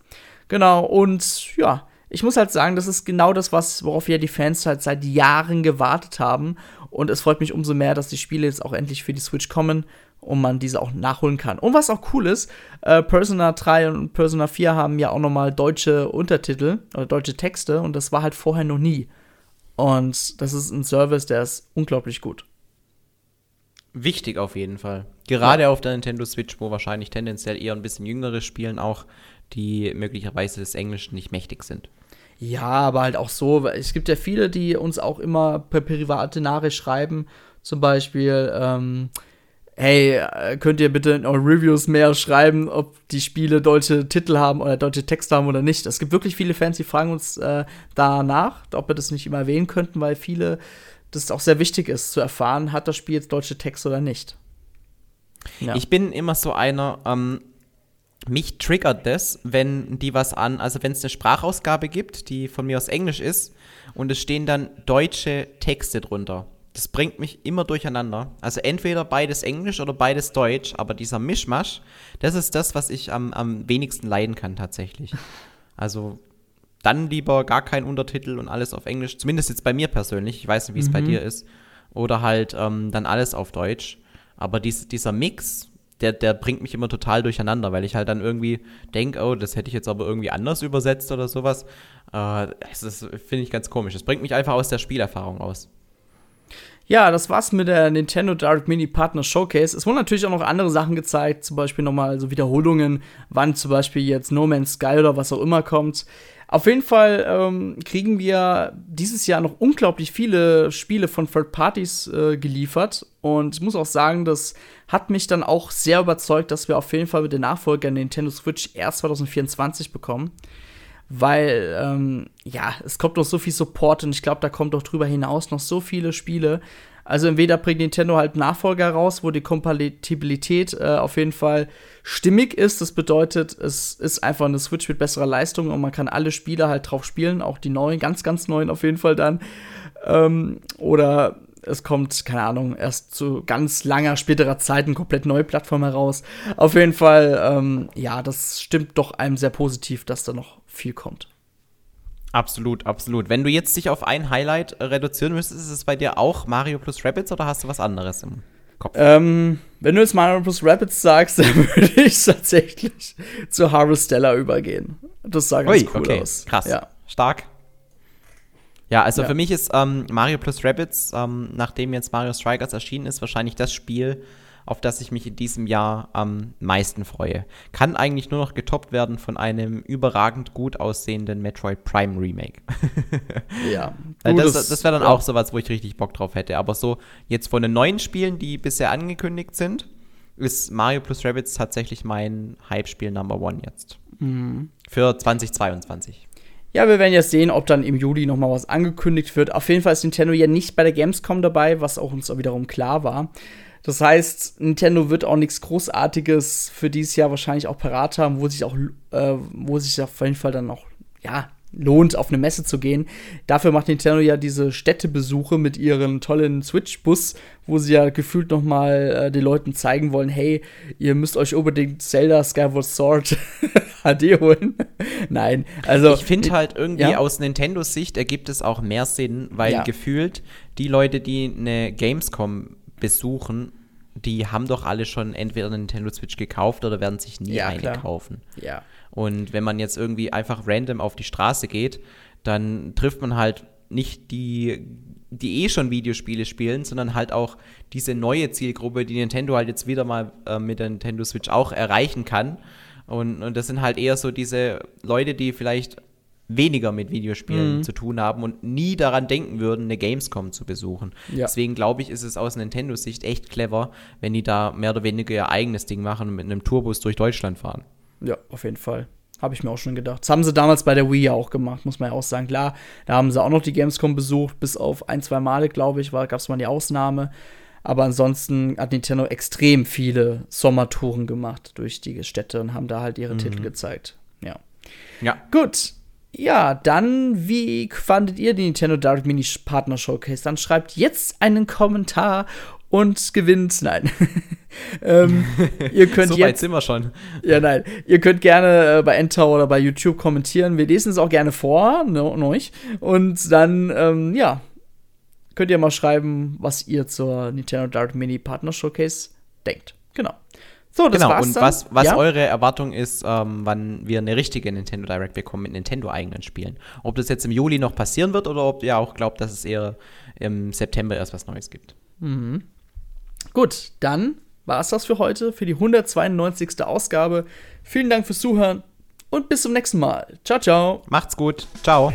Genau, und ja, ich muss halt sagen, das ist genau das, was, worauf ja die Fans halt seit Jahren gewartet haben. Und es freut mich umso mehr, dass die Spiele jetzt auch endlich für die Switch kommen und man diese auch nachholen kann. Und was auch cool ist, äh, Persona 3 und Persona 4 haben ja auch nochmal deutsche Untertitel oder deutsche Texte und das war halt vorher noch nie. Und das ist ein Service, der ist unglaublich gut. Wichtig auf jeden Fall. Gerade ja. auf der Nintendo Switch, wo wahrscheinlich tendenziell eher ein bisschen jüngere Spielen auch, die möglicherweise des Englischen nicht mächtig sind. Ja, aber halt auch so. Es gibt ja viele, die uns auch immer per private Nachricht schreiben. Zum Beispiel, ähm, hey, äh, könnt ihr bitte in euren Reviews mehr schreiben, ob die Spiele deutsche Titel haben oder deutsche Texte haben oder nicht. Es gibt wirklich viele Fans, die fragen uns äh, danach, ob wir das nicht immer erwähnen könnten, weil viele das auch sehr wichtig ist zu erfahren, hat das Spiel jetzt deutsche Texte oder nicht. Ja. Ich bin immer so einer, ähm, mich triggert das, wenn die was an, also wenn es eine Sprachausgabe gibt, die von mir aus Englisch ist, und es stehen dann deutsche Texte drunter. Das bringt mich immer durcheinander. Also entweder beides Englisch oder beides Deutsch, aber dieser Mischmasch, das ist das, was ich am, am wenigsten leiden kann tatsächlich. Also dann lieber gar kein Untertitel und alles auf Englisch, zumindest jetzt bei mir persönlich, ich weiß nicht, wie es mhm. bei dir ist, oder halt ähm, dann alles auf Deutsch. Aber dies, dieser Mix, der, der bringt mich immer total durcheinander, weil ich halt dann irgendwie denke, oh, das hätte ich jetzt aber irgendwie anders übersetzt oder sowas. Äh, das finde ich ganz komisch. Das bringt mich einfach aus der Spielerfahrung aus. Ja, das war's mit der Nintendo Direct Mini Partner Showcase. Es wurden natürlich auch noch andere Sachen gezeigt, zum Beispiel nochmal so Wiederholungen, wann zum Beispiel jetzt No Man's Sky oder was auch immer kommt. Auf jeden Fall ähm, kriegen wir dieses Jahr noch unglaublich viele Spiele von Third Parties äh, geliefert. Und ich muss auch sagen, das hat mich dann auch sehr überzeugt, dass wir auf jeden Fall mit den Nachfolger Nintendo Switch erst 2024 bekommen weil ähm, ja, es kommt noch so viel Support und ich glaube, da kommt doch drüber hinaus noch so viele Spiele. Also entweder bringt Nintendo halt Nachfolger raus, wo die Kompatibilität äh, auf jeden Fall stimmig ist. Das bedeutet, es ist einfach eine Switch mit besserer Leistung und man kann alle Spiele halt drauf spielen, auch die neuen, ganz, ganz neuen auf jeden Fall dann. Ähm, oder es kommt, keine Ahnung, erst zu ganz langer, späterer Zeit eine komplett neue Plattform heraus. Auf jeden Fall, ähm, ja, das stimmt doch einem sehr positiv, dass da noch viel kommt. Absolut, absolut. Wenn du jetzt dich auf ein Highlight reduzieren müsstest, ist es bei dir auch Mario plus Rabbits oder hast du was anderes im Kopf? Ähm, wenn du jetzt Mario plus Rabbits sagst, dann würde ich tatsächlich zu Harvestella übergehen. Das sah ganz Ui, cool okay. aus. Krass. Ja. Stark. Ja, also ja. für mich ist ähm, Mario plus Rabbits, ähm, nachdem jetzt Mario Strikers erschienen ist, wahrscheinlich das Spiel, auf das ich mich in diesem Jahr am meisten freue. Kann eigentlich nur noch getoppt werden von einem überragend gut aussehenden Metroid Prime Remake. ja. Äh, das, das wäre dann ja. auch sowas, wo ich richtig Bock drauf hätte. Aber so jetzt von den neuen Spielen, die bisher angekündigt sind, ist Mario plus Rabbits tatsächlich mein Hype-Spiel Number One jetzt. Mhm. Für 2022. Ja, wir werden jetzt sehen, ob dann im Juli noch mal was angekündigt wird. Auf jeden Fall ist Nintendo ja nicht bei der Gamescom dabei, was auch uns wiederum klar war. Das heißt, Nintendo wird auch nichts Großartiges für dieses Jahr wahrscheinlich auch parat haben, wo sich auch, äh, wo sich auf jeden Fall dann auch, ja, lohnt, auf eine Messe zu gehen. Dafür macht Nintendo ja diese Städtebesuche mit ihren tollen Switch-Bus, wo sie ja gefühlt noch mal äh, den Leuten zeigen wollen, hey, ihr müsst euch unbedingt Zelda Skyward Sword HD holen. Nein, also ich finde halt irgendwie ja? aus Nintendos Sicht ergibt es auch mehr Sinn, weil ja. gefühlt die Leute, die eine Gamescom besuchen, die haben doch alle schon entweder eine Nintendo Switch gekauft oder werden sich nie ja, eine klar. kaufen. Ja. Und wenn man jetzt irgendwie einfach random auf die Straße geht, dann trifft man halt nicht die, die eh schon Videospiele spielen, sondern halt auch diese neue Zielgruppe, die Nintendo halt jetzt wieder mal äh, mit der Nintendo Switch auch erreichen kann. Und, und das sind halt eher so diese Leute, die vielleicht weniger mit Videospielen mhm. zu tun haben und nie daran denken würden, eine Gamescom zu besuchen. Ja. Deswegen glaube ich, ist es aus Nintendos Sicht echt clever, wenn die da mehr oder weniger ihr eigenes Ding machen und mit einem Tourbus durch Deutschland fahren. Ja, auf jeden Fall. Habe ich mir auch schon gedacht. Das haben sie damals bei der Wii ja auch gemacht, muss man ja auch sagen. Klar, da haben sie auch noch die Gamescom besucht, bis auf ein, zwei Male, glaube ich, gab es mal die Ausnahme. Aber ansonsten hat Nintendo extrem viele Sommertouren gemacht durch die Städte und haben da halt ihre mhm. Titel gezeigt. Ja. Ja. Gut, ja, dann, wie fandet ihr die Nintendo Direct Mini Partner Showcase? Dann schreibt jetzt einen Kommentar und gewinnt. Nein. ähm, ihr könnt so weit sind wir schon. Ja, nein. Ihr könnt gerne äh, bei Enter oder bei YouTube kommentieren. Wir lesen es auch gerne vor, ne, euch. Und dann, ähm, ja, könnt ihr mal schreiben, was ihr zur Nintendo Direct Mini Partner Showcase denkt. Genau. So, das genau, war's und dann. was, was ja? eure Erwartung ist, ähm, wann wir eine richtige Nintendo Direct bekommen mit Nintendo-eigenen Spielen. Ob das jetzt im Juli noch passieren wird oder ob ihr auch glaubt, dass es eher im September erst was Neues gibt. Mhm. Gut, dann war es das für heute, für die 192. Ausgabe. Vielen Dank fürs Zuhören und bis zum nächsten Mal. Ciao, ciao. Macht's gut. Ciao.